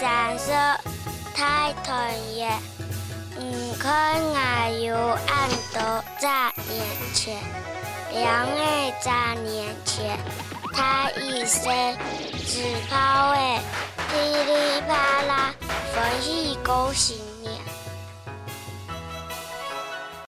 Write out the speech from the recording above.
闪烁太讨厌五可爱又暗头在眼前。两个在眼前他一身紫泡味噼里啪啦放屁勾心眼。